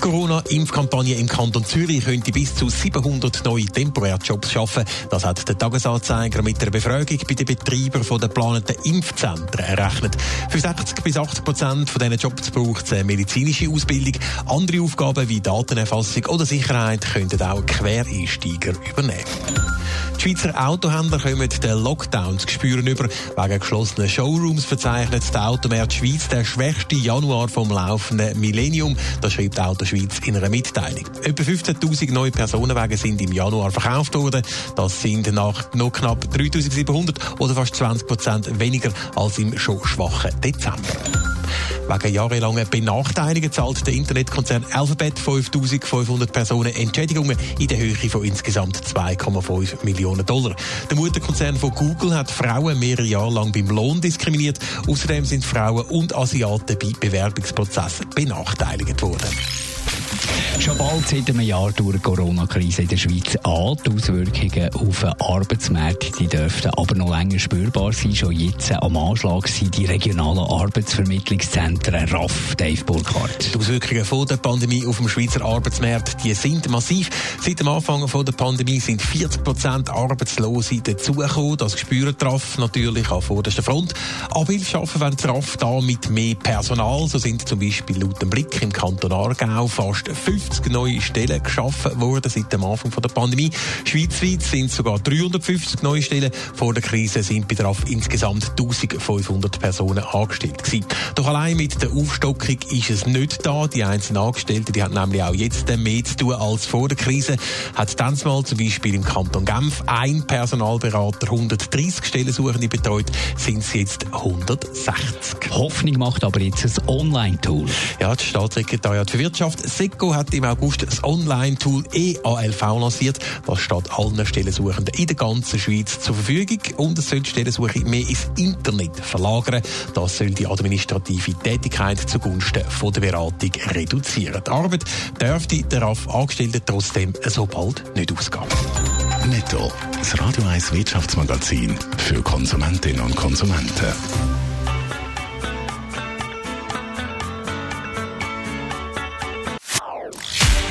Corona-Impfkampagne im Kanton Zürich könnte bis zu 700 neue Temporärjobs schaffen. Das hat der Tagesanzeiger mit der Befragung bei den Betreibern der geplanten Impfzentren errechnet. Für 60 bis 80 Prozent von diesen Jobs braucht es eine medizinische Ausbildung. Andere Aufgaben wie Datenerfassung oder Sicherheit könnten auch Quereinsteiger übernehmen. Die Schweizer Autohändler kommen den Lockdown zu spüren über. Wegen geschlossenen Showrooms verzeichnet der Automarkt Schweiz den schwächsten Januar vom laufenden Millennium. Das schreibt Auto Schweiz in einer Mitteilung. Etwa 15.000 neue Personenwagen sind im Januar verkauft worden. Das sind nach noch knapp 3.700 oder fast 20 Prozent weniger als im schon schwachen Dezember. Wegen jahrelanger Benachteiligung zahlt der Internetkonzern Alphabet 5500 Personen Entschädigungen in der Höhe von insgesamt 2,5 Millionen Dollar. Der Mutterkonzern von Google hat Frauen mehrere Jahre lang beim Lohn diskriminiert. Außerdem sind Frauen und Asiaten bei Bewerbungsprozessen benachteiligt worden. Schon bald seit einem Jahr durch die Corona-Krise in der Schweiz an. Die Auswirkungen auf den Arbeitsmarkt die dürften aber noch länger spürbar sein. Schon jetzt am Anschlag sind die regionalen Arbeitsvermittlungszentren RAF, Dave Burkhardt. Die Auswirkungen von der Pandemie auf dem Schweizer Arbeitsmarkt die sind massiv. Seit dem Anfang von der Pandemie sind 40 Prozent Arbeitslose dazugekommen. Das die RAF natürlich an vorderster Front. Abhilfe schaffen die RAF da mit mehr Personal. So sind zum Beispiel laut dem Blick im Kanton Aargau fast 50 neue Stellen geschaffen worden seit dem Anfang der Pandemie. Schweizweit sind sogar 350 neue Stellen. Vor der Krise sind bei der RAF insgesamt 1500 Personen angestellt gewesen. Doch allein mit der Aufstockung ist es nicht da. Die einzelnen Angestellten, die haben nämlich auch jetzt mehr zu tun als vor der Krise. Hat dann mal zum Beispiel im Kanton Genf ein Personalberater 130 Stellensuchende betreut, sind es jetzt 160. Hoffnung macht aber jetzt ein Online-Tool. Ja, das Staatssekretariat für Wirtschaft SECO hat im August das Online-Tool EALV lanciert. Das steht allen Stellensuchenden in der ganzen Schweiz zur Verfügung und es soll die Stellensuche mehr ins Internet verlagern. Das soll die administrative Tätigkeit zugunsten von der Beratung reduzieren. Die Arbeit dürfte der RAF Angestellten trotzdem so bald nicht ausgehen. Netto. Das Radio 1 Wirtschaftsmagazin für Konsumentinnen und Konsumenten.